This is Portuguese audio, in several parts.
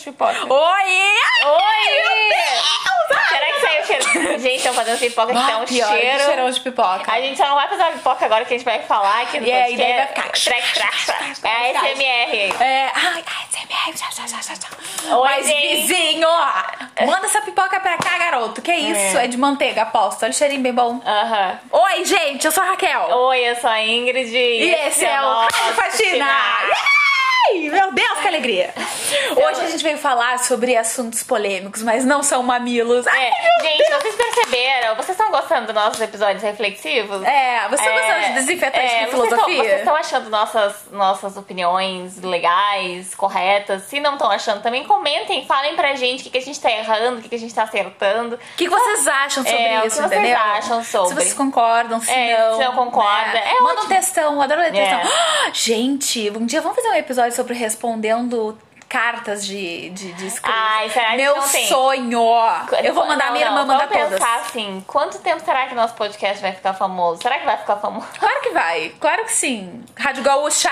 de pipoca. Oi! Oi! Será que saiu cheiro? Gente, estão fazendo pipoca que tá um pior, que cheiro. cheirão de pipoca. A gente só não vai fazer uma pipoca agora que a gente vai falar aqui no E aí, daí vai podcast. ficar- Trec, trac, trac. É a SMR. É, ai, já, já. Oi, Mas, gente. vizinho, manda essa pipoca pra cá, garoto. Que isso? É, de manteiga, aposto. Olha o cheirinho bem bom. Aham. Oi, gente, eu sou a Raquel. Oi, eu sou a Ingrid. E esse é o nosso Rádio Faxina. Meu Deus, que alegria. Hoje a gente veio falar sobre assuntos polêmicos, mas não são mamilos. Ai, É, gente, vocês perceberam? Vocês estão gostando dos nossos episódios reflexivos? É, você tá gostando de desinfetante é, de vocês filosofia? Vocês estão achando nossas, nossas opiniões legais, corretas? Se não estão achando, também comentem, falem pra gente o que, que a gente tá errando, o que, que a gente tá acertando. O que, que vocês acham sobre É, o que isso, vocês entendeu? acham sobre? Se vocês concordam, se É, não. se não concorda, né? é Manda um ótimo. textão, eu adoro ler textão. É. Ah, Gente, um dia vamos fazer um episódio sobre respondendo cartas de, de, de escrita. Ai, será que Meu não tem? sonho! Eu vou mandar Não, minha irmã não, mandar todas. pensar assim, quanto tempo será que nosso podcast vai ficar famoso? Será que vai ficar famoso? Claro que vai, claro que sim. Rádio Gaúcha,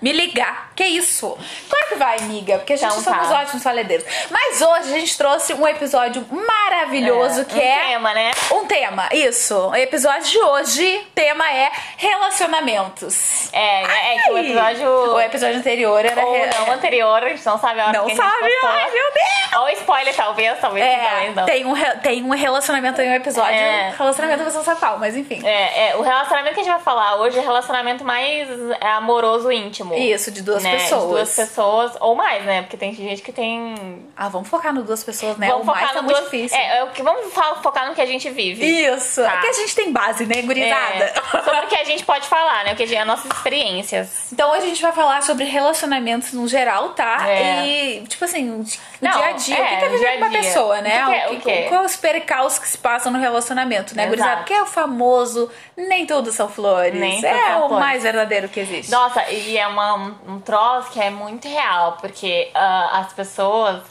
me ligar. Que isso? Claro que vai, amiga, porque a gente Então somos tá. ótimos faledeiros. Mas hoje a gente trouxe um episódio maravilhoso que um é tema, né? um tema. Isso. O episódio de hoje, tema é relacionamentos. É, é, é que o Ai! episódio. O episódio anterior era Ou não anterior, a gente não sabe a hora Não que a sabe? postou. Ai, meu Deus! Ou spoiler, talvez, talvez, É, talvez não. tem um, tem um relacionamento em um episódio. É. Relacionamento você não sabe qual, mas enfim. É, é, o relacionamento que a gente vai falar hoje é relacionamento mais é, amoroso íntimo. Isso, de duas né? pessoas. De duas pessoas, ou mais, né? Porque tem gente que tem. Ah, vamos focar no duas pessoas, né? vamos o mais focar tá no muito duas... difícil. É, é o que vamos focar no que a gente vive. Isso. Tá. É que a gente tem base, né, gurizada? É, sobre o que a gente pode falar, né? O que a gente, as nossas experiências. Então hoje a gente vai falar sobre relacionamentos no geral, tá? É. E, tipo assim, o Não, dia a dia. o que é, que é viver com uma pessoa, né? O que que é- o quê? Qual é os percaus que se passam no relacionamento, né, Exato. gurizada? Que é o famoso nem tudo são flores. Nem é são o flores. mais verdadeiro que existe. Nossa, e é uma, um, troço que é muito real, porque ah, as pessoas,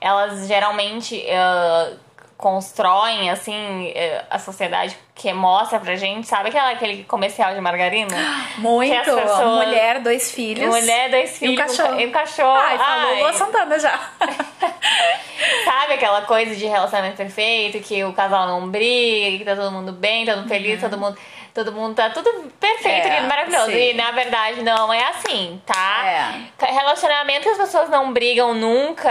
elas geralmente ah, constroem, assim, eh, a sociedade que mostra pra gente, sabe aquela, aquele comercial de margarina? Muito. pessoas- Mulher, dois filhos. Mulher, dois E um filhos, cachorro. e um cachorro. Ai, falou Ai. Lua Santana já. Sabe aquela coisa de relacionamento perfeito, que o casal não briga, que tá todo mundo bem, todo mundo feliz, todo mundo. Todo mundo tá tudo perfeito. É, lindo, maravilhoso. sim. E na verdade não é assim, tá? É. Relacionamento que as pessoas não brigam nunca,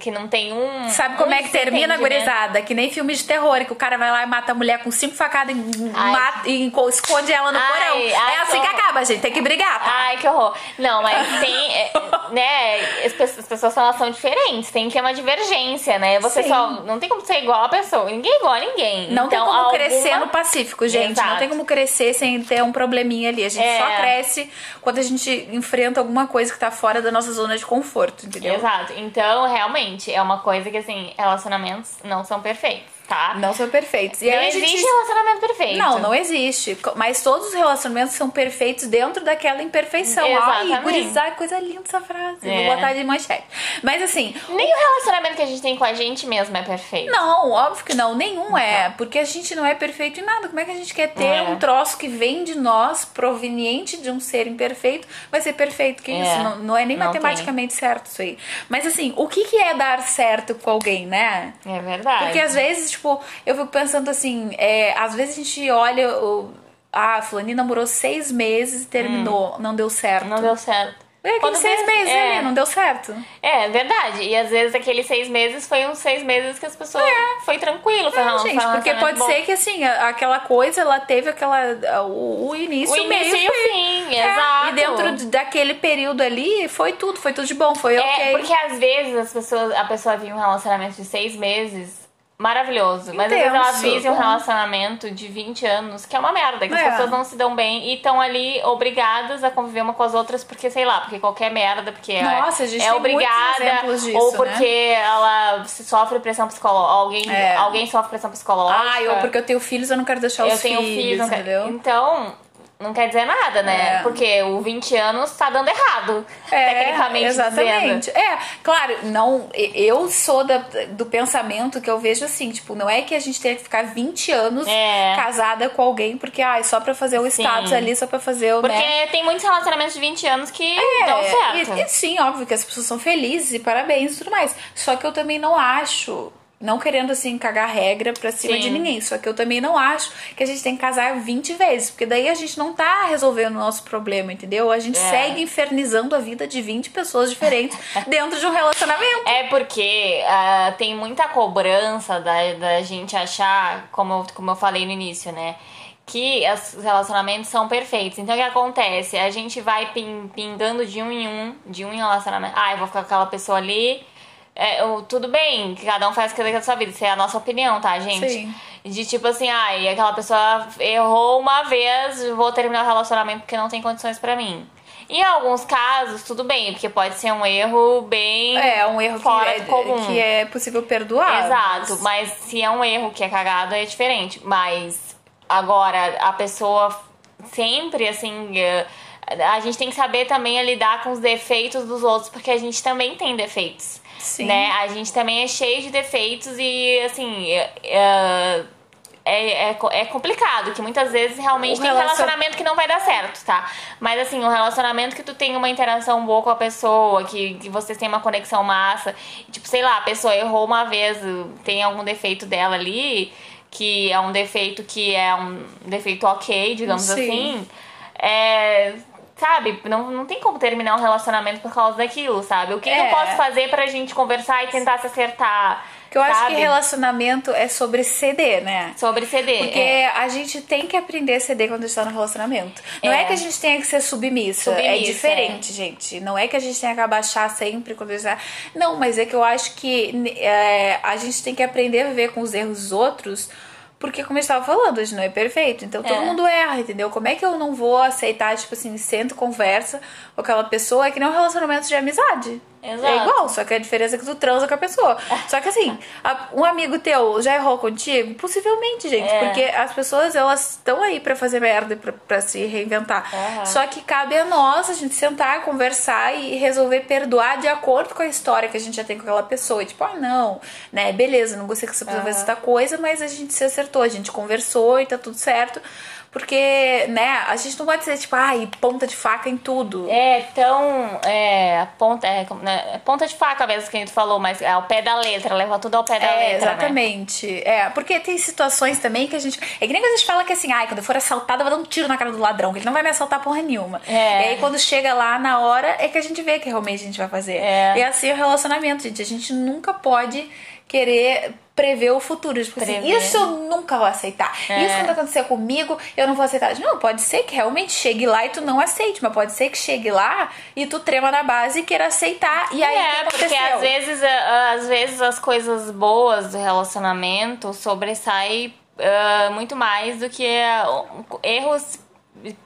que não tem um. Sabe como um é que termina, desentendimento. gurizada? Que nem filme de terror, que o cara vai lá e mata a mulher com cinco facadas e, mata, e esconde ela no Ai, porão. ai, é assim que que acaba, gente. Tem que brigar, tá? Ai, que horror. Não, mas tem, é, né, as pe- as pessoas elas são diferentes, tem que ter uma divergência, né? Você Sim. só, não tem como ser igual a pessoa, ninguém é igual a ninguém. Não tem Então, como alguma- crescer no Pacífico, gente. Não Exato. tem como crescer sem ter um probleminha ali. A gente É. só cresce quando a gente enfrenta alguma coisa que tá fora da nossa zona de conforto, entendeu? Exato. Então, realmente, é uma coisa que, assim, relacionamentos não são perfeitos, tá? Não são perfeitos. E não existe gente... relacionamento perfeito. Não, não existe. Mas todos os relacionamentos são perfeitos dentro daquela imperfeição. Ai, Exatamente. gurizada, coisa linda essa frase. É. Vou botar de manchete. Mas assim, Nem o relacionamento que a gente tem com a gente mesmo é perfeito. Não, óbvio que não, nenhum é, porque a gente não é perfeito em nada. Como é que a gente quer ter É. um troço que vem de nós, proveniente de um ser imperfeito, vai ser perfeito? Que É. isso? Não, não é nem Não matematicamente certo isso aí. Mas assim, o que, que é dar certo com alguém, né? É verdade. Porque às vezes, tipo, eu fico pensando assim, é, às vezes a gente olha o. Ah, fulaninho namorou seis meses e terminou, não deu certo. Hum. Não deu certo. É, aqueles seis meses é. ali, não deu certo. É, verdade. E às vezes aqueles seis meses foi uns seis meses que as pessoas. Foi tranquilo, foi É, um- gente, porque pode bom. ser que assim, aquela coisa ela teve aquela. O, o início, O início meio e o fim. É, exato. E dentro de- daquele período ali foi tudo, foi tudo de bom, foi É, ok. porque às vezes as pessoas, a pessoa vive um relacionamento de seis meses maravilhoso, mas às vezes ela Intenso, vive um relacionamento de 20 anos, que é uma merda, que É. as pessoas não se dão bem e estão ali obrigadas a conviver uma com as outras porque, sei lá, porque qualquer merda, porque é- Nossa, é muitos obrigada, disso, ou né? porque ela se sofre pressão psicológica, alguém, É. alguém sofre pressão psicológica. Ah, eu porque eu tenho filhos, eu não quero deixar eu os filhos, filhos, quero- entendeu? Então, não quer dizer nada, né? É. Porque o 20 anos tá dando errado, tecnicamente exatamente. dizendo. É, claro, não, eu sou da, do pensamento que eu vejo assim, tipo, não é que a gente tenha que ficar 20 anos É. casada com alguém porque ai, só pra fazer o Sim. status ali, só pra fazer o, Porque né? tem muitos relacionamentos de 20 anos que É, dão certo. E, e sim, óbvio que as pessoas são felizes e parabéns e tudo mais. Só que eu também não acho, não querendo assim cagar regra pra cima Sim. de ninguém, só que eu também não acho que a gente tem que casar 20 vezes, porque daí a gente não tá resolvendo o nosso problema, entendeu? A gente É. segue infernizando a vida de 20 pessoas diferentes dentro de um relacionamento. É porque ah, tem muita cobrança da, da gente achar, como eu, como eu falei no início, né? Que os relacionamentos são perfeitos. Então o que acontece? A gente vai pin- pingando de um em um, de um em relacionamento. Ah, eu vou ficar com aquela pessoa ali. É, tudo bem, que cada um faz o que quer da sua vida. Isso é a nossa opinião, tá, gente? Sim. De tipo assim, ai, aquela pessoa errou uma vez, vou terminar o relacionamento porque não tem condições pra mim. Em alguns casos, tudo bem, porque pode ser um erro bem É, um erro que fora é, do comum. que é possível perdoar. Exato, mas se é um erro que é cagado é diferente. Mas agora a pessoa sempre assim. eh, A gente tem que saber também lidar com os defeitos dos outros, porque a gente também tem defeitos. Sim. Né? A gente também é cheio de defeitos e assim. eh, é, é, co- é complicado, que muitas vezes realmente O tem relacion- relacionamento que não vai dar certo, tá? Mas assim, um relacionamento que tu tem uma interação boa com a pessoa, que, que vocês têm uma conexão massa, tipo, sei lá, a pessoa errou uma vez, tem algum defeito dela ali, que é um defeito que é um defeito ok, digamos Sim. assim. É. Sabe, não, não tem como terminar um relacionamento por causa daquilo, sabe? O que, que eu É. posso fazer pra gente conversar e tentar se acertar? Porque eu acho sabe? que relacionamento é sobre ceder, né? Sobre ceder. Porque é. a gente tem que aprender a ceder quando está no relacionamento. Não é. É. que a gente tenha que ser submissa. é Submissa, diferente, gente. Não é que a gente tenha que abaixar sempre quando está. Não, mas é que eu acho que é, a gente tem que aprender a viver com os erros dos outros. Porque, como eu estava falando, a gente não é perfeito. Então todo É. mundo erra, entendeu? Como é que eu não vou aceitar, tipo assim, sento, conversa com aquela pessoa? É que nem um relacionamento de amizade. Exato. É igual, só que a diferença é que tu transa com a pessoa. Só que assim, a- um amigo teu já errou contigo? Possivelmente, gente. É. Porque as pessoas, elas estão aí pra fazer merda e pra, pra se reinventar. Aham. Só que cabe a nós a gente sentar, conversar e resolver perdoar de acordo com a história que a gente já tem com aquela pessoa. E tipo, ah, não, né? Beleza, não gostei que essa pessoa fez essa coisa, mas a gente se acertou, a gente conversou e tá tudo certo. Porque, né, a gente não pode ser tipo, ai, ponta de faca em tudo. É tão. É, ponta, é, né, é ponta de faca mesmo que a gente falou, mas é ao pé da letra, leva tudo ao pé da É, letra. Né? exatamente. É, porque tem situações também que a gente. É que nem quando a gente fala que assim, ai, quando eu for assaltada, eu vou dar um tiro na cara do ladrão, que ele não vai me assaltar porra nenhuma. É. E aí quando chega lá na hora, é que a gente vê que realmente a gente vai fazer. É. E assim é o relacionamento, gente. A gente nunca pode querer prever o futuro. Tipo assim, Prever. isso eu nunca vou aceitar. É. Isso quando acontecer comigo, eu não vou aceitar. Não, pode ser que realmente chegue lá e tu não aceite, mas pode ser que chegue lá e tu trema na base e queira aceitar. E aí, É, que porque às vezes, ah, às vezes as coisas boas do relacionamento sobressaem ah, muito mais do que ah, erros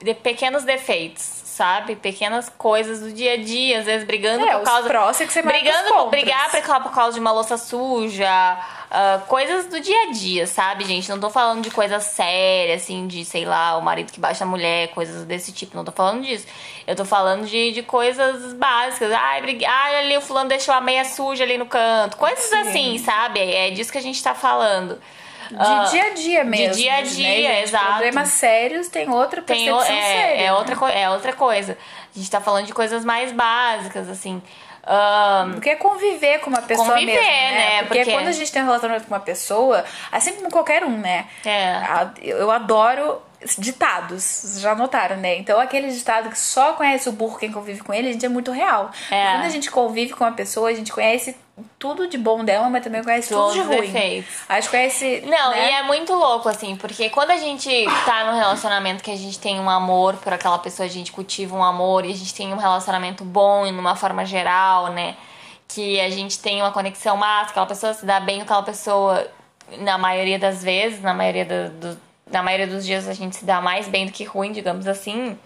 de pequenos defeitos, sabe? Pequenas coisas do dia a dia, às vezes brigando É, por os causa. prós é que você os brigando, brigar por causa, por causa de uma louça suja, ah, coisas do dia a dia, sabe, gente? Não tô falando de coisas sérias, assim, de, sei lá, o marido que baixa a mulher, coisas desse tipo. Não tô falando disso. Eu tô falando de, de coisas básicas. Ai, brigue... Ai, ali o fulano deixou a meia suja ali no canto. Coisas Sim. assim, sabe? É disso que a gente tá falando. De Ah, dia a dia mesmo. dia a né, dia, gente? exato. Problemas sérios tem outra tem percepção o- é, séria. é, né? outra, é outra coisa. A gente tá falando de coisas mais básicas, assim. Ahn, Porque é conviver com uma pessoa Conviver, mesmo, né? né? Porque, Porque- quando a gente tem um relacionamento com uma pessoa, assim como qualquer um, né? É. Eu adoro ditados, vocês já notaram, né? Então aquele ditado que só conhece o burro quem convive com ele, a gente é muito real. É. Quando a gente convive com uma pessoa, a gente conhece tudo de bom dela, mas também conhece Todos tudo de ruim. defeitos. A gente conhece. Não, né? e é muito louco, assim, porque quando a gente tá num relacionamento que a gente tem um amor por aquela pessoa, a gente cultiva um amor e a gente tem um relacionamento bom e numa forma geral, né? Que a gente tem uma conexão massa, aquela pessoa se dá bem com aquela pessoa na maioria das vezes, na maioria, do, do- na maioria dos dias a gente se dá mais bem do que ruim, digamos assim.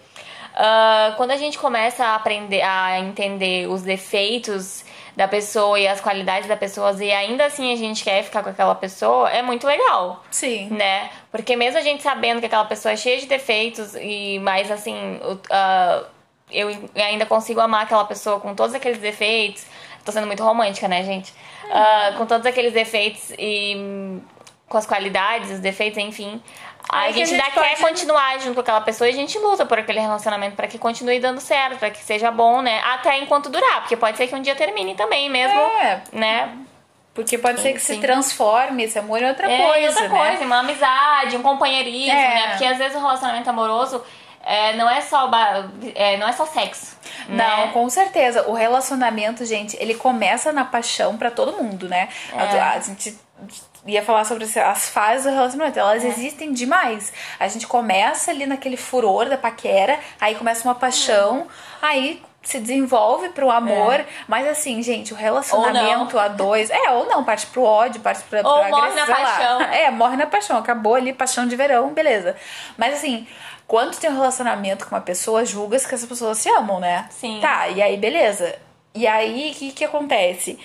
Ah, quando a gente começa a aprender a entender os defeitos da pessoa e as qualidades da pessoa e ainda assim a gente quer ficar com aquela pessoa, é muito legal. Sim. Né? Porque mesmo a gente sabendo que aquela pessoa é cheia de defeitos e mais assim, uh, eu ainda consigo amar aquela pessoa com todos aqueles defeitos. Tô sendo muito romântica, né, gente? Uh, com todos aqueles defeitos e com as qualidades, os defeitos, enfim. A gente, a gente ainda quer continuar junto com aquela pessoa e a gente luta por aquele relacionamento para que continue dando certo, para que seja bom, né? Até enquanto durar, porque pode ser que um dia termine também mesmo, é. né? Porque pode ser que se transforme esse amor em outra é, coisa, outra né? coisa, uma amizade, um companheirismo, é. né? Porque às vezes o relacionamento amoroso é, não é só é, não é só sexo. Né? Não, com certeza. O relacionamento, gente, ele começa na paixão para todo mundo, né? É. A, a gente ia falar sobre as fases do relacionamento. Elas é. existem demais. A gente começa ali naquele furor da paquera, aí começa uma paixão, aí se desenvolve pro amor, é. mas assim, gente, o relacionamento a dois, é, ou não, parte pro ódio, parte pra, ou pra morre na paixão. É, morre na paixão, acabou ali, paixão de verão, beleza. Mas assim, quando tu tem um relacionamento com uma pessoa, julgas que essas pessoas se amam, né? Sim. Tá, e aí beleza. E aí, o que que acontece?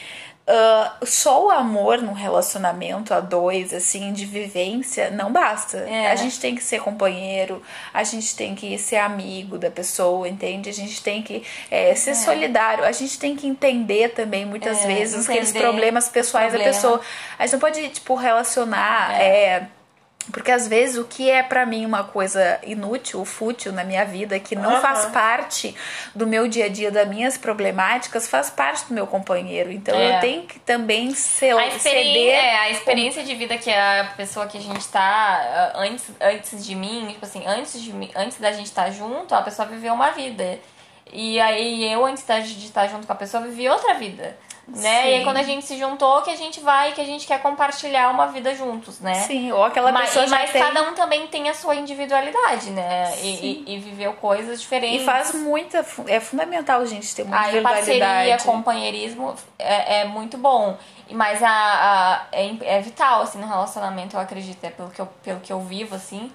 Uh, só o amor num relacionamento a dois, assim, de vivência, não basta. É. A gente tem que ser companheiro, a gente tem que ser amigo da pessoa, entende? A gente tem que é, ser é. solidário, a gente tem que entender também, muitas é, vezes, aqueles problemas pessoais Problema. da pessoa. A gente não pode, tipo, relacionar. é, é porque às vezes o que é para mim uma coisa inútil, fútil na minha vida, que não uhum. faz parte do meu dia a dia, das minhas problemáticas, faz parte do meu companheiro. Então é. eu tenho que também ser a ceder. É, a experiência de vida que a pessoa que a gente tá ah, antes, antes de mim, tipo assim, antes, de, antes da gente estar tá junto, a pessoa viveu uma vida. E aí eu, antes de estar junto com a pessoa, vivi outra vida né? Sim. E aí quando a gente se juntou, que a gente vai, que a gente quer compartilhar uma vida juntos, né? Sim, ou aquela mas, pessoa Mas tem... cada um também tem a sua individualidade, né? E, e, e, viveu coisas diferentes. E faz muita... É fundamental a gente ter uma individualidade. parceria, companheirismo é, é muito bom. Mas a, a é, é, vital, assim, no relacionamento, eu acredito. É pelo que eu, pelo que eu vivo, assim.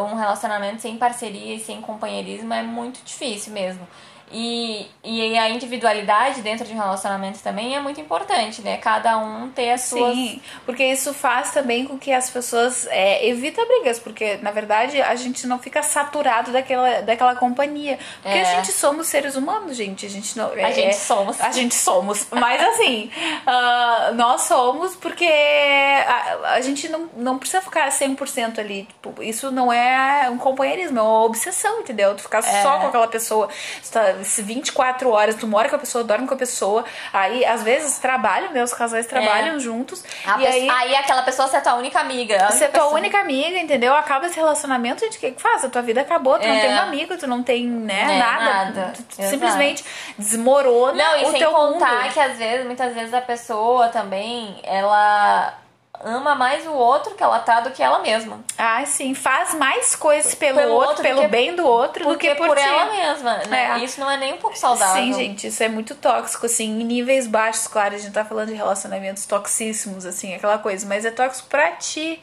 Um relacionamento sem parceria e sem companheirismo é muito difícil mesmo. E, e a individualidade dentro de um relacionamento também é muito importante, né? Cada um ter as suas. Sim, porque isso faz também com que as pessoas é, evita brigas, porque na verdade a gente não fica saturado daquela, daquela companhia. Porque é. a gente somos seres humanos, gente. A gente não. É, a gente somos. A gente somos. Mas assim, uh, nós somos porque a, a, gente não, não precisa ficar 100% ali. Tipo, isso não é um companheirismo, é uma obsessão, entendeu? Tu ficar só é. com aquela pessoa. Tu tá 24 horas, tu mora com a pessoa, dorme com a pessoa, aí às vezes trabalham, meus casais trabalham é. juntos. A e aí, aí aquela pessoa você é tua única amiga. Você é tua única amiga, entendeu? Acaba esse relacionamento, gente, o que, que faz? A tua vida acabou, tu é. não tem um amigo, tu não tem, né, é, nada. nada. Tu simplesmente desmorona não, e o sem teu contar mundo. que às vezes, muitas vezes a pessoa também, ela ama mais o outro que ela tá do que ela mesma. Ah, sim. Faz mais coisas pelo, pelo outro, pelo que, bem do outro do que por, por ela mesma. Né? É. Isso não é nem um pouco saudável. Sim, gente. Isso é muito tóxico, assim, em níveis baixos, claro. A gente tá falando de relacionamentos toxíssimos, assim, aquela coisa. Mas é tóxico pra ti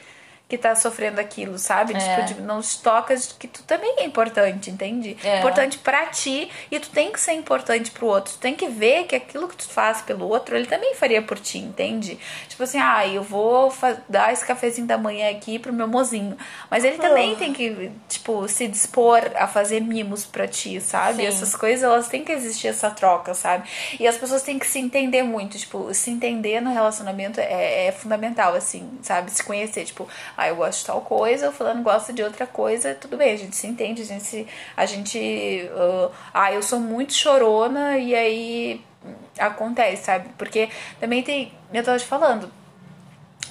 que tá sofrendo aquilo, sabe? É. Tipo, não te tocas que tu também é importante, entende? É. Importante para ti e tu tem que ser importante pro outro. Tu tem que ver que aquilo que tu faz pelo outro, ele também faria por ti, entende? Tipo assim, ah, eu vou dar esse cafezinho da manhã aqui pro meu mozinho. Mas ele também uh. tem que, tipo, se dispor a fazer mimos pra ti, sabe? Sim. Essas coisas, elas têm que existir essa troca, sabe? E as pessoas têm que se entender muito, tipo, se entender no relacionamento é, é fundamental, assim, sabe? Se conhecer, tipo, ah, eu gosto de tal coisa, o fulano gosta de outra coisa, tudo bem, a gente se entende, a gente se, a gente, uh, ah, eu sou muito chorona e aí acontece, sabe? Porque também tem, eu tava te falando,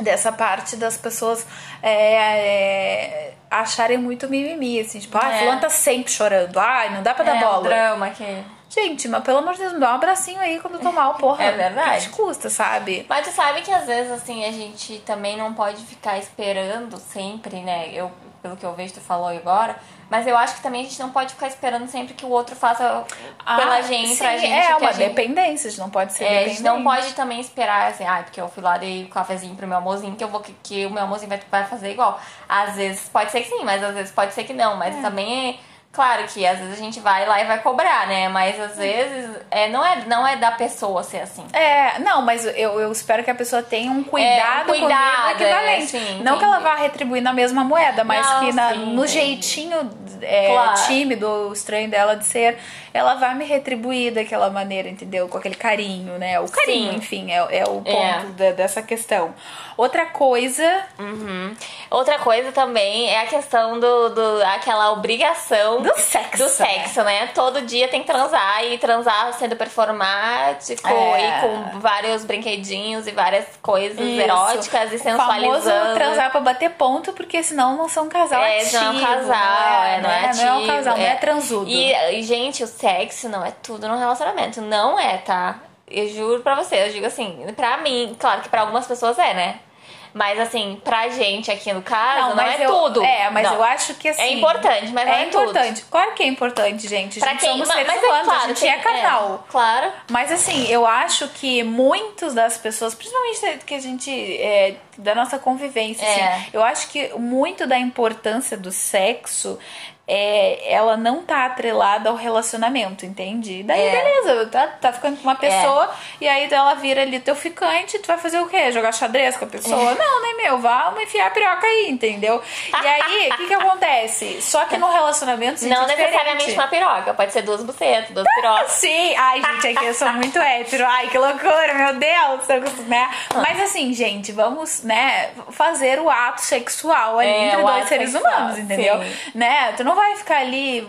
dessa parte das pessoas é, é, acharem muito mimimi, assim, tipo, ah, é. fulano tá sempre chorando, ah, não dá pra dar é, bola. É drama que... Gente, mas pelo amor de Deus, me dá um abracinho aí quando tomar o porra. É verdade. Que te custa, sabe? Mas tu sabe que às vezes, assim, a gente também não pode ficar esperando sempre, né? Eu, pelo que eu vejo, tu falou agora. Mas eu acho que também a gente não pode ficar esperando sempre que o outro faça ah, pela gente, sim, pra gente. É uma gente, dependência, a gente não pode ser é, dependente. A gente não pode também esperar, assim, ah, porque eu fui lá dei o um cafezinho pro meu amorzinho, que eu vou que, que o meu amorzinho vai, vai fazer igual. Às vezes pode ser que sim, mas às vezes pode ser que não. Mas é. também é Claro que às vezes a gente vai lá e vai cobrar, né? Mas às vezes é, não, é, não é da pessoa ser assim. É, não, mas eu, eu espero que a pessoa tenha um cuidado, É, um cuidado, comigo equivalente. é, sim, não que ela entendi. vá retribuir na mesma moeda, mas Não, que na- sim, no entendi. jeitinho é, Claro. tímido, estranho dela de ser, ela vai me retribuir daquela maneira, entendeu? Com aquele carinho, né? O carinho, Sim. enfim, é, é o ponto É. da- dessa questão. Outra coisa Uhum. Outra coisa também é a questão do, do aquela obrigação do sexo. do sexo, né? Todo dia tem que transar e transar sendo performático É. e com vários brinquedinhos e várias coisas Isso. eróticas e O famoso sensualizando. transar pra bater ponto, porque senão não são casal É, ativo. não é um casal, é, não é né? ativo. Não é um casal, não é transudo. E, gente, o sexo não é tudo no relacionamento. Não é, tá? Eu juro pra você, eu digo assim, pra mim, claro que pra algumas pessoas é, né? Mas assim, pra gente aqui no caso, não, é eu, tudo. É, mas Não. eu acho que assim. É importante, mas não é tudo. importante. Claro que é importante, gente. Pra gente quem, somos mas, seres mas é humanos, claro, a gente é canal. claro. Mas assim, eu acho que muitos das pessoas, principalmente que a gente. É, da nossa convivência, É. assim, eu acho que muito da importância do sexo. É, ela não tá atrelada ao relacionamento, entende? Daí, É. beleza, tá, tá ficando com uma pessoa e aí ela vira ali teu ficante, tu vai fazer o quê? Jogar xadrez com a pessoa? Não, né, meu? Vamos enfiar a piroca aí, entendeu? E aí, o que que acontece? Só que no relacionamento, não é diferente. necessariamente uma piroca, pode ser duas bucetas, duas pirocas. Sim, ai, gente, aqui eu sou muito hétero. Ai, que loucura, meu Deus. eu- Né? Mas assim, gente, vamos, né, fazer o ato sexual ali É, entre dois seres sexual, humanos, entendeu? sim. Né? Tu não vai ficar ali,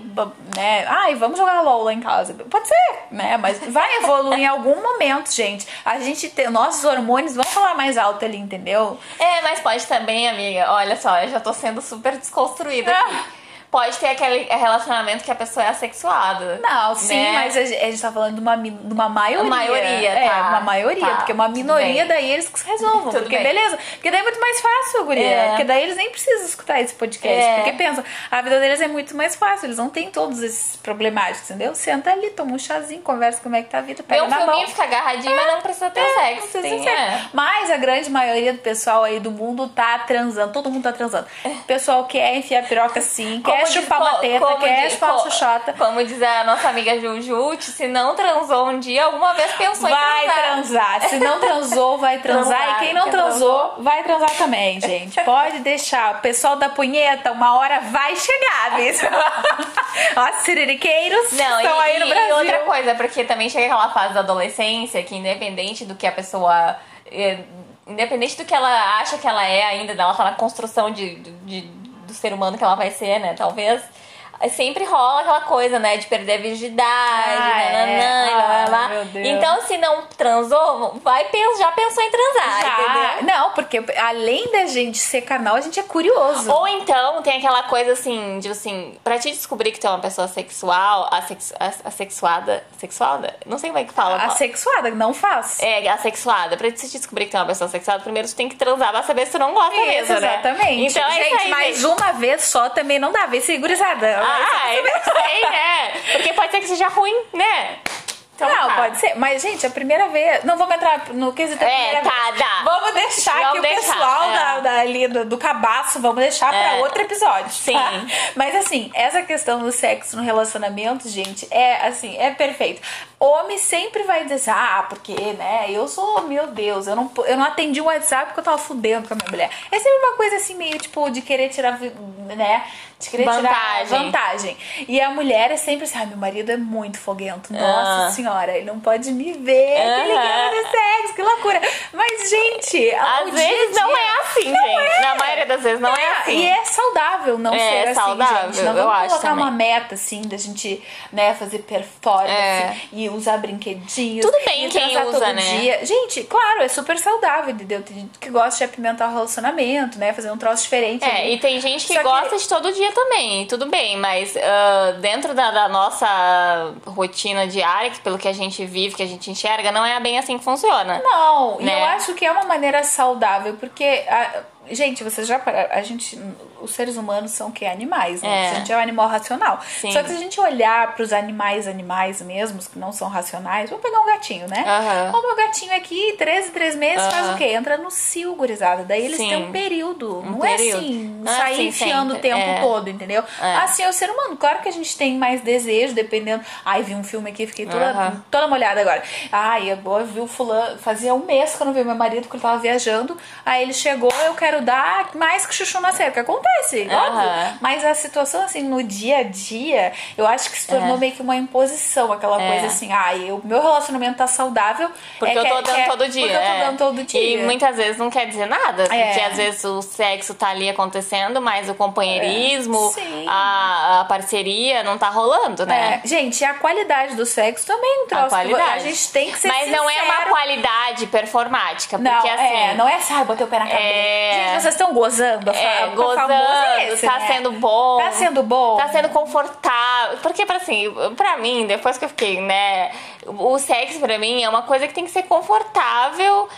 né? Ai, vamos jogar LOL lá em casa. Pode ser, né? Mas vai evoluir em algum momento, gente. A gente tem. Nossos hormônios vão falar mais alto ali, entendeu? É, mas pode também, amiga. Olha só, eu já tô sendo super desconstruída aqui. Pode ter aquele relacionamento que a pessoa é assexuada. Não, sim, né? mas a gente, tá falando de uma, de uma maioria. maioria, É, tá. uma maioria. Tá, Porque uma minoria, daí eles resolvam. Tudo porque bem. beleza. Porque daí é muito mais fácil, guria. É. Porque daí eles nem precisam escutar esse podcast. É. Porque pensa, a vida deles é muito mais fácil. Eles não têm todos esses problemáticos, entendeu? Senta ali, toma um chazinho, conversa como é que tá a vida, Vê pega um na mão. filminho, fica agarradinho, mas não precisa ter É, sexo. não precisa ter é. sexo. Mas a grande maioria do pessoal aí do mundo tá transando. Todo mundo tá transando. O pessoal quer enfiar piroca sim, quer diz- chupar uma teta, como quer diz- chupar uma xoxota. Como diz a nossa amiga Jujute, se não transou um dia, alguma vez pensou Vai em transar. transar. Se não transou, vai transar. Transar, e quem não quem transou, vai transar também, gente. Pode deixar. O pessoal da punheta, uma hora vai chegar, mesmo. Ó, os siririqueiros Não, estão e, aí no e Brasil. outra coisa, porque também chega aquela fase da adolescência que independente do que a pessoa. eh, Independente do que ela acha que ela é ainda, ela tá na construção de, de- do ser humano que ela vai ser, né? Talvez. Sempre rola aquela coisa, né? De perder a virgindade, Ah, é. nananã, lá, lá. Ah, meu Deus. Então, se não transou, vai, já pensou em transar, Já. entendeu? Não, porque além da gente ser canal, a gente é curioso. Ou então tem aquela coisa assim, de assim, pra te descobrir que tu é uma pessoa sexual, assex, as- assexuada, sexuada? Não sei como é que fala. Assexuada, não faz. É, assexuada. Pra te descobrir que tu é uma pessoa sexuada, primeiro tu tem que transar pra saber se tu não gosta Isso, mesmo, né? exatamente. Então é gente, isso aí, mas gente. uma vez só também não dá. Vê se gurizada. Ah, eu não sei, né? Porque pode ser que seja ruim, né? Então, não, tá. pode ser. Mas, gente, a primeira vez. Não vamos entrar no quesito da É, primeira tá, vez. dá. Vamos deixar Vamos que o deixar, pessoal é. da, da- ali do, do cabaço, vamos deixar pra É. outro episódio. Sim. tá? Mas assim, essa questão do sexo no relacionamento, gente, é assim, é perfeito. Homem sempre vai dizer, assim, ah, porque, né, eu sou, meu Deus, eu não, eu não atendi o WhatsApp porque eu tava fudendo com a minha mulher. É sempre uma coisa assim, meio tipo, de querer tirar, né, de querer tirar Vantagem. vantagem. E a mulher é sempre assim, ah, meu marido é muito foguento. Nossa Ah. senhora, ele não pode me ver, que fazer sexo, que loucura. Mas, gente, Às vezes dia não é assim, gente. Na maioria das vezes não é, é, assim. E é saudável não É, ser assim, saudável, gente. Não eu vamos acho colocar também. uma meta, assim, da gente, né, fazer performance É. e usar brinquedinhos. Tudo bem e quem usa, né? dia. Gente, claro, é super saudável, entendeu? Tem gente que gosta de apimentar o relacionamento, né, fazer um troço diferente. É, ali. e tem gente que Só que- gosta de todo dia também, tudo bem, mas ah, dentro da, da nossa rotina diária, que pelo que a gente vive, que a gente enxerga, não é bem assim que funciona. Não, e né? eu acho que é uma maneira saudável, porque a- Gente, vocês já. A gente. Os seres humanos são o que? Animais, né? É. A gente é um animal racional. Sim. Só que se a gente olhar pros animais, animais mesmos, que não são racionais, vamos pegar um gatinho, né? Aham. O meu gatinho aqui, 13, 3 meses, faz o quê? Entra no cio, gurizada. Daí eles Sim. têm um período. não período. é assim, Não é sair assim enfiando o sempre. tempo É. todo, entendeu? É. Assim é o ser humano. Claro que a gente tem mais desejo, dependendo. Ai, vi um filme aqui, fiquei toda, toda molhada agora. Ai, agora vi o fulano. Fazia um mês que eu não vi meu marido, porque ele tava viajando. Aí ele chegou, eu quero dar mais que chuchu na cerca. Acontece, óbvio. Mas a situação, assim, no dia a dia, eu acho que se tornou É. meio que uma imposição. Aquela É. coisa assim, ai, o meu relacionamento tá saudável. Porque é eu tô que dando é- todo dia. Porque eu tô é. dando todo dia. E muitas vezes não quer dizer nada. Porque É. às vezes o sexo tá ali acontecendo, mas o companheirismo, É. A, a parceria não tá rolando, né? É, gente, a qualidade do sexo também é um qualidade. A gente tem que ser Mas não é uma sincero. qualidade performática. Não, porque assim. é, não é ah, botei o pé na cabeça. É. Gente, vocês estão gozando. a É, o famoso gozando, é esse, tá né? sendo bom. Tá sendo bom. Tá sendo confortável. Porque, pra, assim, pra mim, depois que eu fiquei, né? O sexo, pra mim, é uma coisa que tem que ser confortável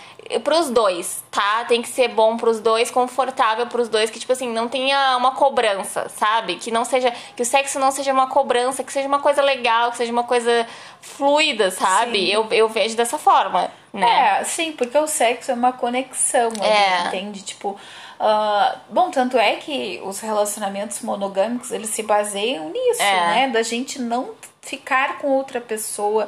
pros dois, tá? Tem que ser bom pros dois, confortável pros dois, que, tipo assim, não tenha uma cobrança, sabe? Que não seja. Que o sexo não seja uma cobrança, que seja uma coisa legal, que seja uma coisa fluida, sabe? Sim. Eu, eu vejo dessa forma, né? É, sim, porque o sexo é uma conexão, É. entende? Tipo, ah, bom, tanto é que os relacionamentos monogâmicos, eles se baseiam nisso, É. né? Da gente não ficar com outra pessoa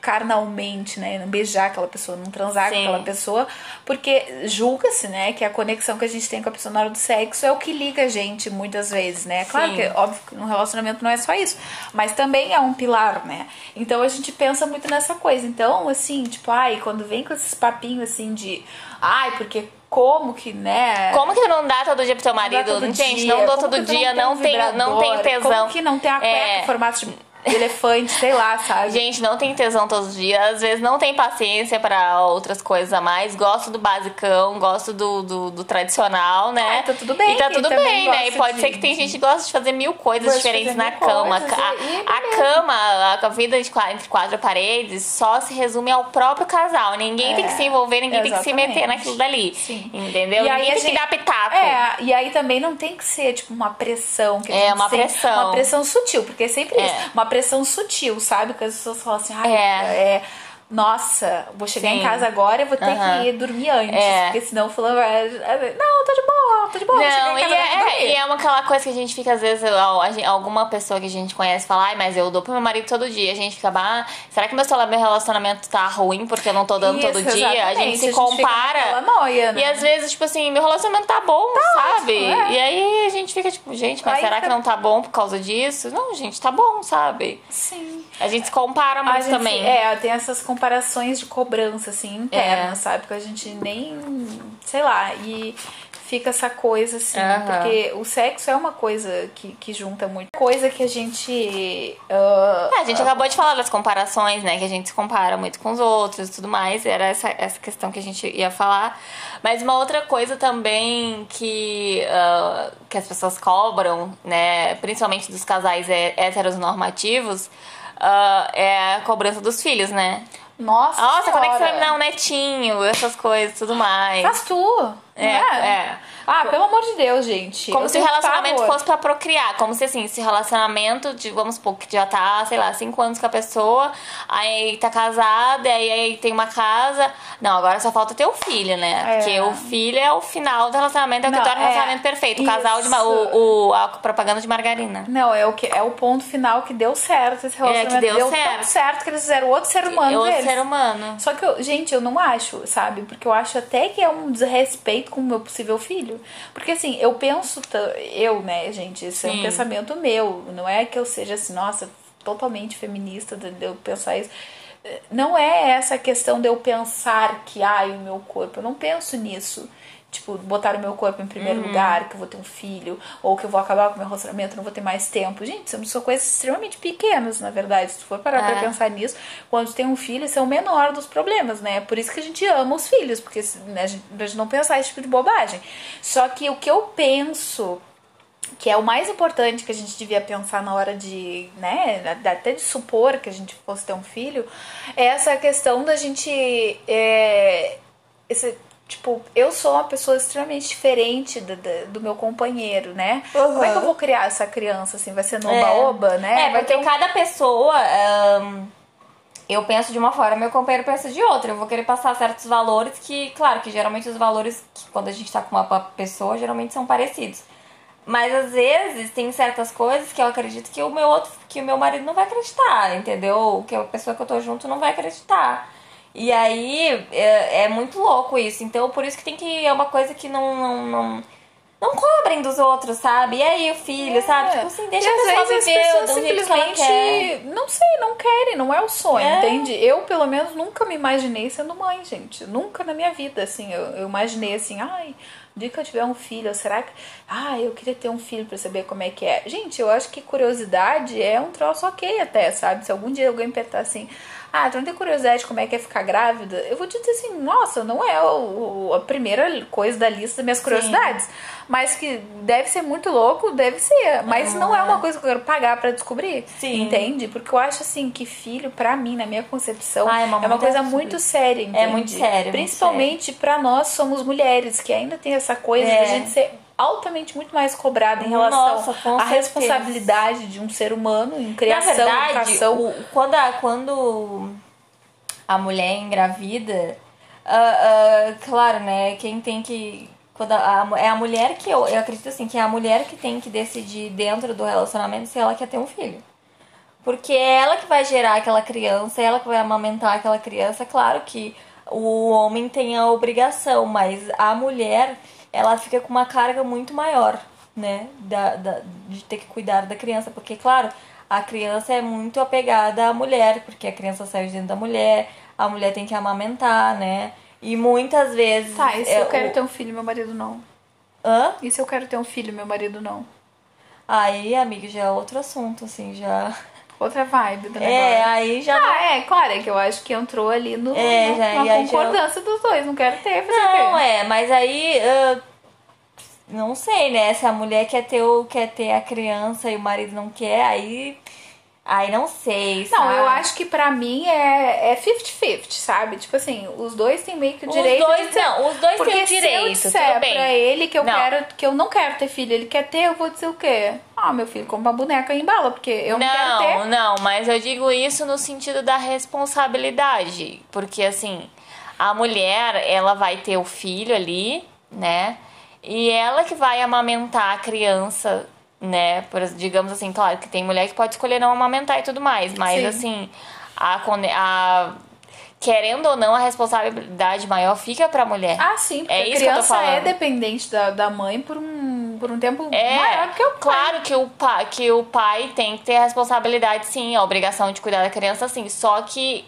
carnalmente, né? Não beijar aquela pessoa, não transar com Sim. aquela pessoa, porque julga-se, né, que a conexão que a gente tem com a pessoa na hora do sexo é o que liga a gente muitas vezes, né? Claro Sim. que, óbvio que no relacionamento não é só isso, mas também é um pilar, né? Então a gente pensa muito nessa coisa. Então, assim, tipo, ai, quando vem com esses papinhos assim de, ai, porque como que, né? Como que não dá todo dia pro teu Não marido? todo Gente, dia? não dou Como todo dia, tem não um tenho, não tenho vibrador? tesão. Como que não tem a cueca É. formato de elefante, sei lá, sabe? Gente, não tem tesão todos os dias. Às vezes não tem paciência pra outras coisas a mais. Gosto do basicão, gosto do, do, do tradicional, né? Ah, tá tudo bem, E tá tudo bem, né? E pode de- ser que tem gente que gosta de fazer mil coisas diferentes na mil cama. coisas, a, a cama, a vida de entre quatro paredes só se resume ao próprio casal. Ninguém tem que se envolver, ninguém tem que se meter É, exatamente. naquilo dali. Sim. Entendeu? E aí ninguém a tem que gente- dar pitaco. É, e aí também não tem que ser, tipo, uma pressão. Que a É, uma pressão. Uma pressão sutil, porque é sempre É. isso. Uma pressão sutil, sabe? Que as pessoas falam assim, ai, É. é. Nossa, vou chegar Sim. em casa agora e vou ter Aham. que ir dormir antes. É. Porque senão fulano vai. Não, tô de boa, tô de boa. Não, e é, dormir. e é uma aquela coisa que a gente fica, às vezes, alguma pessoa que a gente conhece fala, ai, mas eu dou pro meu marido todo dia. A gente fica, ah, será que meu, relacionamento tá ruim porque eu não tô dando todo Isso, dia? A gente se a gente compara. noia, né? E às vezes, tipo assim, meu relacionamento tá bom, sabe? ótimo, é. E aí a gente fica, tipo, gente, mas Aí será fica- que não tá bom por causa disso? Não, gente, tá bom, sabe? Sim. A gente se compara muito gente, também. É, tem essas comparações de cobrança, assim, interna, É. sabe? Que a gente nem. Sei lá, e fica essa coisa, assim, Aham. porque o sexo é uma coisa que, que junta muito. Coisa que a gente. ah, É, a gente acabou de falar das comparações, né? Que a gente se compara muito com os outros e tudo mais. Era essa, essa questão que a gente ia falar. Mas uma outra coisa também que, ah, que as pessoas cobram, né? Principalmente dos casais heteronormativos, ah, é a cobrança dos filhos, né? Nossa, Nossa, quando é que você vai me dar um netinho? Essas coisas tudo mais. Faz tu. É, não é. Ah, pelo amor de Deus, gente. Como Eu se o relacionamento pavor. fosse pra procriar. Como se, assim, esse relacionamento, de, vamos supor, que já tá, sei lá, cinco anos com a pessoa, aí tá casada, aí, aí tem uma casa. Não, agora só falta ter o filho, né? É. Porque o filho é o final do relacionamento, é o que torna o é. relacionamento perfeito. O casal de. O, o- a propaganda de margarina. Não, é o, que, é o ponto final que deu certo esse relacionamento. É, deu tão certo. certo que eles fizeram outro ser humano outro deles. ser humano. Só que, eu, gente, eu não acho, sabe? Porque eu acho até que é um desrespeito com o meu possível filho. Porque, assim, eu penso... Eu, né, gente? Isso é um Sim. pensamento meu. Não é que eu seja, assim, nossa, totalmente feminista de de eu pensar isso. Não é essa questão de eu pensar que, ai, o meu corpo. Eu não penso nisso. Tipo, botar o meu corpo em primeiro Uhum. lugar, que eu vou ter um filho, ou que eu vou acabar com o meu relacionamento, não vou ter mais tempo. Gente, são, coisas extremamente pequenas, na verdade. Se tu for parar pra É. pensar nisso, quando tem um filho, esse é o menor dos problemas, né? Por isso que a gente ama os filhos, porque né, a gente, pra gente não pensar esse tipo de bobagem. Só que o que eu penso que é o mais importante que a gente devia pensar na hora de, né, até de supor que a gente fosse ter um filho, é essa questão da gente, é, esse, Tipo, eu sou uma pessoa extremamente diferente do, do, meu companheiro, né? Uhum. Como é que eu vou criar essa criança assim? Vai ser no oba-oba, né? É, Vai porque ter um- cada pessoa. ahn, eu penso de uma forma, meu companheiro pensa de outra. Eu vou querer passar certos valores que, claro, que geralmente os valores que quando a gente tá com uma pessoa, geralmente são parecidos. Mas às vezes tem certas coisas que eu acredito que o meu outro, que o meu marido não vai acreditar, entendeu? Que a pessoa que eu tô junto não vai acreditar. E aí é, é muito louco isso. Então por isso que tem que. É uma coisa que não. não, não não cobrem dos outros, sabe? E aí o filho, sabe? Tipo assim, deixa É. e a pessoa às vezes viver as pessoas do jeito simplesmente não sei, não querem, não é o sonho, É. entende? Eu, pelo menos, nunca me imaginei sendo mãe, gente. Nunca na minha vida, assim, eu, eu imaginei assim, ai, o dia que eu tiver um filho, será que. Ah, eu queria ter um filho pra saber como é que é. Gente, eu acho que curiosidade é um troço ok até, sabe? Se algum dia alguém perguntar assim, ah, tu não tem curiosidade de como é que é ficar grávida? Eu vou dizer assim, nossa, não é o, a primeira coisa da lista das minhas curiosidades. Mas que deve ser muito louco, deve ser. Mas não é uma coisa que eu quero pagar pra descobrir. Sim. Entende? Porque eu acho assim que filho, pra mim, na minha concepção, Ai, é uma coisa deve sobre muito séria, entende? É muito sério, Principalmente pra nós somos mulheres, que ainda tem essa coisa É. da gente ser altamente muito mais cobrada em relação à responsabilidade de um ser humano em Na criação, verdade, educação. o- quando, a, quando a mulher engravida, ah, ah, claro, né? Quem tem que. Quando a, a- é a mulher que eu, eu acredito assim, que é a mulher que tem que decidir dentro do relacionamento se ela quer ter um filho. Porque é ela que vai gerar aquela criança, é ela que vai amamentar aquela criança. Claro que o homem tem a obrigação, mas a mulher, ela fica com uma carga muito maior, né? Da, da, de ter que cuidar da criança. Porque, claro, a criança é muito apegada à mulher, porque a criança sai de dentro da mulher, a mulher tem que amamentar, né? E muitas vezes. Tá, e se é, eu quero ter um filho, meu marido não? Hã? E se eu quero ter um filho, meu marido não? Aí, amiga, já é outro assunto, assim, já. Outra vibe do É, aí já. Ah, é, claro, é que eu acho que entrou ali no, É, no- já- na concordância dos dois. Não quero ter, Não, quê? é, mas aí. ah, não sei, né? Se a mulher quer ter, quer ter a criança e o marido não quer, aí. Aí não sei. Não, sabe? eu acho que pra mim é é 50-50, sabe? Tipo assim, os dois têm meio que o Os direito dois de não, os dois Porque têm se eu direito, disser tudo bem. pra ele que eu Não. quero que eu não quero ter filho, ele quer ter, eu vou dizer o quê? Ah, meu filho, como uma boneca em bala, porque eu não, quero ter. Não, não, mas eu digo isso no sentido da responsabilidade. Porque assim, a mulher, ela vai ter o filho ali, né? E ela que vai amamentar a criança, né? Por, digamos assim, claro que tem mulher que pode escolher não amamentar e tudo mais, mas Sim. assim, a, a querendo ou não, a responsabilidade maior fica pra mulher. Ah, sim, porque É a criança é dependente da, da mãe por um, por um tempo É, maior do que o pai. claro que o, pai, que o pai tem que ter a responsabilidade, sim, a obrigação de cuidar da criança, sim. Só que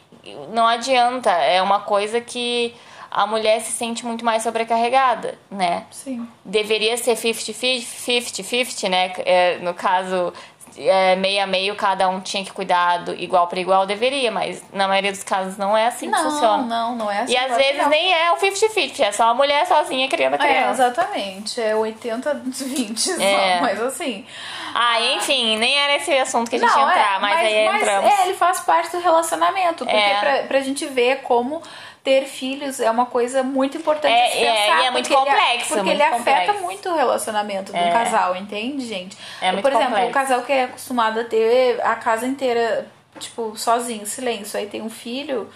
não adianta, é uma coisa que a mulher se sente muito mais sobrecarregada, né? Sim. Deveria ser 50-50, né? É, no caso, é, meio a meio, cada um tinha que cuidar do igual para igual, deveria, mas na maioria dos casos não é assim que não, funciona. não, não é assim. E às claro que vezes não. nem é o 50-50, é só a mulher sozinha criando a É, criança. exatamente. É 80, 20 só, É. mas assim. Ah, enfim, nem era esse assunto que a gente não, ia entrar, é, mas, aí mas entramos. É, ele faz parte do relacionamento. Porque É. pra, pra gente ver como ter filhos é uma coisa muito importante É, de se é, pensar. e é muito complexo, Porque muito ele afeta complexo. muito o relacionamento do É. casal, entende, gente? É muito Por exemplo, complexo. o casal que é acostumado a ter a casa inteira, tipo, sozinho, silêncio, aí tem um filho.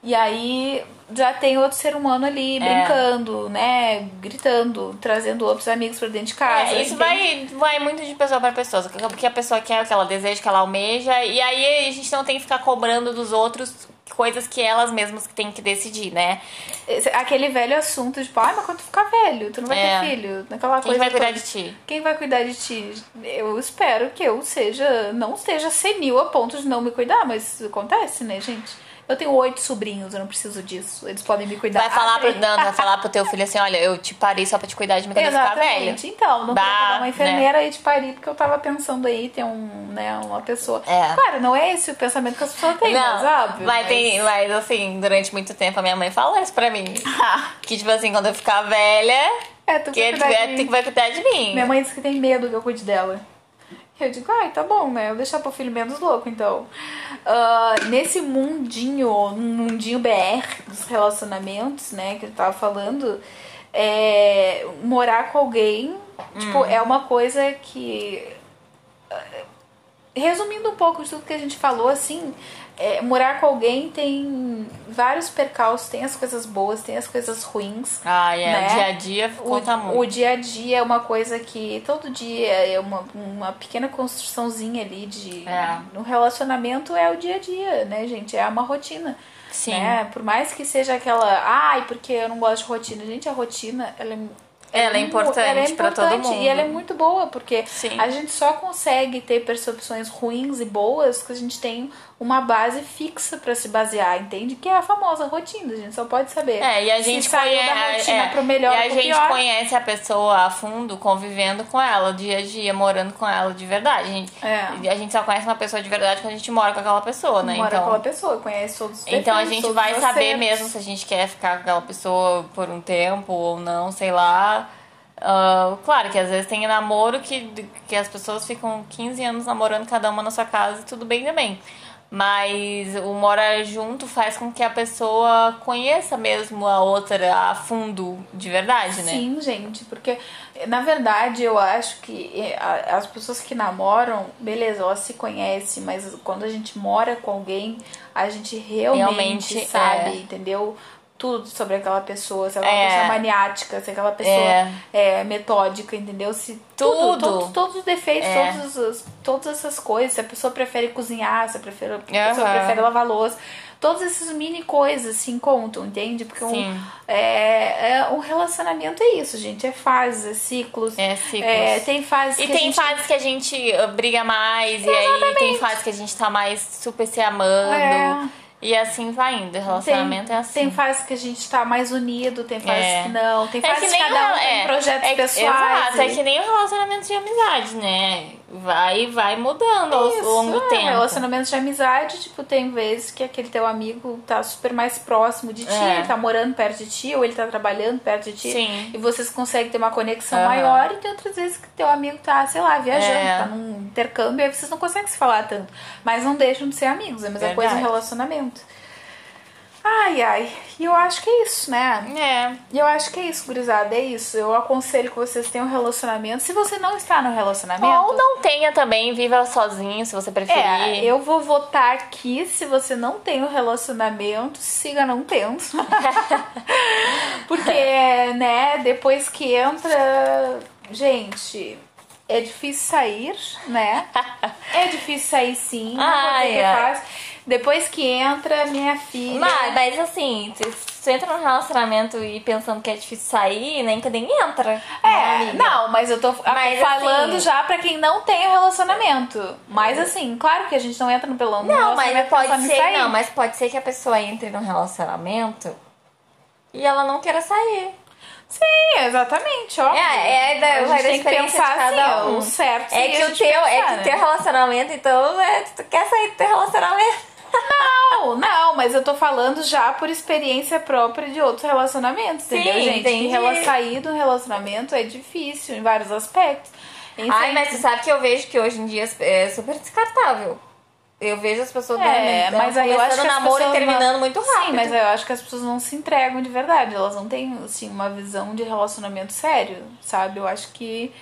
E aí já tem outro ser humano ali É. brincando, né? Gritando, trazendo outros amigos pra dentro de casa. É, isso entende? vai, vai muito de pessoa pra pessoa. O que a pessoa quer, o que ela deseja, o que ela almeja. E aí a gente não tem que ficar cobrando dos outros coisas que elas mesmas têm que decidir, né? Aquele velho assunto, tipo, ai, mas quando tu ficar velho, tu não vai É. ter filho. Quem coisa vai cuidar toda. de ti? Quem vai cuidar de ti? Eu espero que eu seja, não seja senil a ponto de não me cuidar, mas acontece, né, gente? Eu tenho oito sobrinhos, eu não preciso disso. Eles podem me cuidar. Vai falar, Ah, pro, não, vai falar pro teu filho assim: olha, eu te parei só pra te cuidar de mim quando eu ficar velha. Exatamente. Então, não Bah, pegar uma né? enfermeira aí de parir, porque eu tava pensando aí ter um, né, uma pessoa. É. Claro, não é esse o pensamento que as pessoas têm, mas óbvio. mas, tem, mas assim, durante muito tempo a minha mãe fala isso pra mim. que tipo assim, quando eu ficar velha, É, tu que vai cuidar de vai cuidar de mim. Minha mãe disse que tem medo que eu cuide dela. Eu digo, ai, tá bom, né? Eu vou deixar pro filho menos louco, então. Uh, nesse mundinho, mundinho BR dos relacionamentos, né, que eu tava falando, é, morar com alguém, hum. tipo, é uma coisa que. Resumindo um pouco de tudo que a gente falou, assim, é, morar com alguém tem vários percalços, tem as coisas boas, tem as coisas ruins. Ah, é. Né? O dia a dia conta o, muito. O dia a dia é uma coisa que todo dia é uma, uma pequena construçãozinha ali de. É. No relacionamento é o dia a dia, né, gente? É uma rotina. Sim. Né? Por mais que seja aquela. Ai, porque eu não gosto de rotina. Gente, a rotina, ela é ela é importante, ela é para todo mundo. E ela é muito boa, porque Sim. a gente só consegue ter percepções ruins e boas que a gente tem uma base fixa para se basear, entende? Que é a famosa rotina, a gente só pode saber. É, e a gente conhece, da rotina é, pro melhor e a gente pior. conhece a pessoa a fundo, convivendo com ela, dia a dia, morando com ela de verdade. A gente, É. a gente só conhece uma pessoa de verdade quando a gente mora com aquela pessoa, né? Mora então, com aquela pessoa, conhece todos os então a defeitos, gente vai saber mesmo se a gente quer ficar com aquela pessoa por um tempo ou não, sei lá. Ah, claro que às vezes tem namoro que, que as pessoas ficam 15 anos namorando cada uma na sua casa e tudo bem também. Mas o morar junto faz com que a pessoa conheça mesmo a outra a fundo, de verdade, né? Sim, gente, porque na verdade eu acho que eh, as pessoas que namoram, beleza, elas se conhecem, mas quando a gente mora com alguém, a gente realmente, Realmente, sabe, é. entendeu? Tudo sobre aquela pessoa, se ela é É. pessoa maniática, se aquela pessoa É. é, metódica, entendeu? Se Tudo. todos, todos os defeitos, É. todos os, todas essas coisas, se a pessoa prefere cozinhar, se a, prefere, a pessoa prefere lavar louça, todas essas mini coisas assim contam, entende? Porque um, Sim. é, é, um relacionamento é isso, gente. É fases, é ciclos. É, ciclos. É, tem fases E que tem gente... fases que a gente uh, briga mais, e aí tem fases que a gente tá mais super se amando. É. E assim vai indo. Relacionamento tem, é assim. Tem fases que a gente tá mais unido, tem fases É. que não. Tem É fases que que, nem cada um o- tem é, projetos é, pessoais. Exato, é e- que nem o relacionamento de amizade, né? Vai, vai mudando ao Isso, longo do é, tempo. Relacionamento de amizade, tipo, tem vezes que aquele teu amigo tá super mais próximo de ti, É. ele tá morando perto de ti, ou ele tá trabalhando perto de ti. Sim. E vocês conseguem ter uma conexão Aham. maior, e tem outras vezes que teu amigo tá, sei lá, viajando, É. tá num intercâmbio, aí vocês não conseguem se falar tanto. Mas não deixam de ser amigos, é a mesma coisa em Verdade. relacionamento. Ai, ai. E eu acho que é isso, né? É. E eu acho que é isso, gurizada, é isso. Eu aconselho que vocês tenham um relacionamento. Se você não está no relacionamento. Ou não tenha também, viva sozinho, se você preferir. É, eu vou votar aqui. Se você não tem um relacionamento, siga não tendo. Porque, né, depois que entra. Gente, é difícil sair, né? É difícil sair sim. Não que é fácil. Depois que entra, minha filha. Mas, mas assim, se você entra num relacionamento e pensando que é difícil sair, nem que nem entra. né, É, amiga? não, mas eu tô Mas, falando assim- já pra quem não tem o relacionamento. Mas assim, claro que a gente não entra no pelão Não, mas pode ser, não, mas pode ser que a pessoa entre num relacionamento e ela não queira sair. Sim, exatamente, ó. É, é da, a vai gente da tem que experiência pensar de cada assim, um. certo É que a o gente teu, é pensar, que né? teu relacionamento, então, é, tu quer sair do teu relacionamento. Não, não, mas eu tô falando já por experiência própria de outros relacionamentos, Sim, entendeu, gente? entendi. Que sair do relacionamento é difícil em vários aspectos. Em Ai, mas você sabe que eu vejo que hoje em dia é super descartável. Eu vejo as pessoas É, né, mas aí eu acho que namoro e terminando não... muito rápido. Sim, mas eu acho que as pessoas não se entregam de verdade. Elas não têm, assim, uma visão de relacionamento sério, sabe? Eu acho que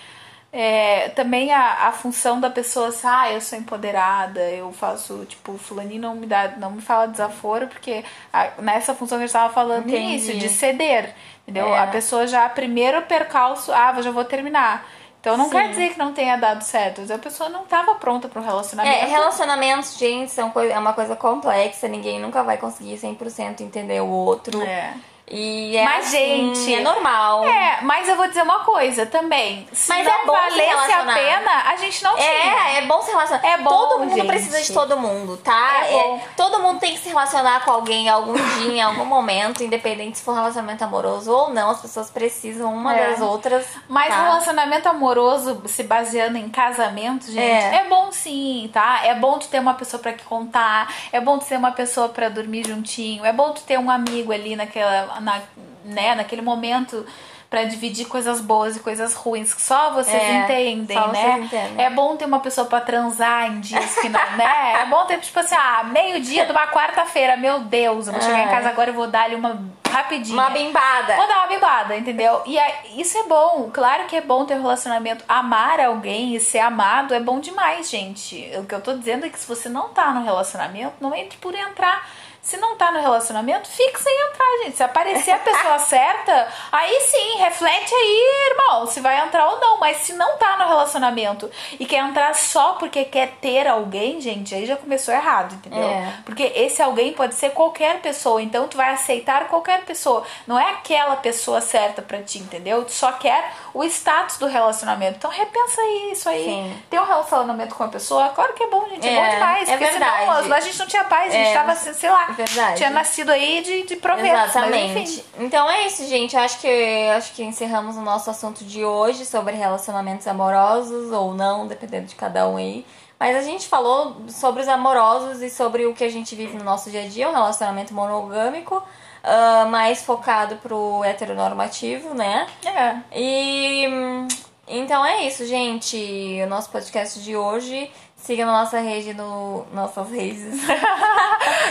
é, também a, a função da pessoa, assim, ah, eu sou empoderada, eu faço, tipo, fulaninho não me dá, não me fala desaforo, porque a- nessa função que a gente tava falando Entendi. início, de ceder, entendeu? É. A pessoa já, primeiro percalço, ah, eu já vou terminar. Então não Sim. quer dizer que não tenha dado certo, a pessoa não tava pronta para um relacionamento. É, relacionamentos, gente, são é uma coisa complexa. Ninguém nunca vai conseguir 100% entender o outro. É. E é Mas, assim, gente, é normal. É, mas eu vou dizer uma coisa também. Se Mas não é bom se valesse a pena, a gente não tinha. É, é bom se relacionar. É bom, todo mundo gente. precisa de todo mundo, tá? É bom. todo mundo tem que se relacionar com alguém algum dia, em algum momento, independente se for um relacionamento amoroso ou não. As pessoas precisam uma É. das outras. Mas tá? relacionamento amoroso se baseando em casamento, gente, É. é. bom sim, tá? É bom tu ter uma pessoa pra que contar, é bom tu ter uma pessoa pra dormir juntinho, é bom tu ter um amigo ali naquela, na, né, naquele momento para dividir coisas boas e coisas ruins que só vocês É, entendem, só né? vocês entendem. É bom ter uma pessoa pra transar em dias que não, né? É bom ter, tipo assim, ah, meio-dia de uma quarta-feira, meu Deus, eu vou chegar em É. casa agora e vou dar-lhe uma rapidinha. Uma bimbada. Vou dar uma bimbada, entendeu? E é- isso é bom. Claro que é bom ter um relacionamento. Amar alguém e ser amado é bom demais, gente. O que eu tô dizendo é que se você não tá no relacionamento, não entre por entrar. Se não tá no relacionamento, fique sem entrar, gente. Se aparecer a pessoa certa, aí sim, reflete aí, irmão, se vai entrar ou não. Mas se não tá no relacionamento e quer entrar só porque quer ter alguém, gente, aí já começou errado, entendeu? É. Porque esse alguém pode ser qualquer pessoa, então tu vai aceitar qualquer pessoa. Não é aquela pessoa certa pra ti, entendeu? Tu só quer o status do relacionamento. Então repensa aí isso aí. Sim. Ter um relacionamento com uma pessoa, claro que é bom, gente. É, É, bom demais. é porque senão verdade. a gente não tinha paz, a gente É, tava, assim, sei lá, verdade. tinha nascido aí de, de proveito. Exatamente. Mas, enfim. Então é isso, gente. Acho que acho que encerramos o nosso assunto de hoje sobre relacionamentos amorosos ou não, dependendo de cada um aí. Mas a gente falou sobre os amorosos e sobre o que a gente vive no nosso dia a dia, um relacionamento monogâmico, ah, mais focado pro heteronormativo, né? É. E hum, então é isso, gente. O nosso podcast de hoje. Siga na nossa rede, no nossas redes.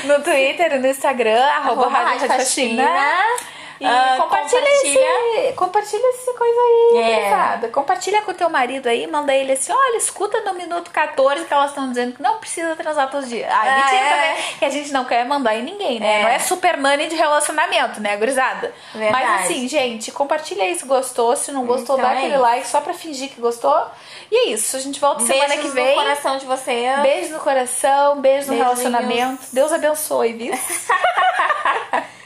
No Twitter, no Instagram, arroba, Arroba Rádio Rádio Faxina. Faxina. E Ah, compartilha, compartilha. Esse, compartilha essa coisa aí, É. Compartilha com teu marido aí, manda ele assim, olha, escuta no minuto 14 que elas estão dizendo que não precisa transar todos os dias. Ah, Ah, mentira é. também, que a gente não quer mandar em ninguém, né? É. Não é super nani de relacionamento, né, gurizada? Verdade. Mas assim, gente, compartilha aí se gostou, se não gostou, Então dá é aquele like só pra fingir que gostou. E é isso, a gente volta semana Beijos que vem. no coração de vocês. Beijo no coração, beijo no Beijinhos. relacionamento. Deus abençoe, viu?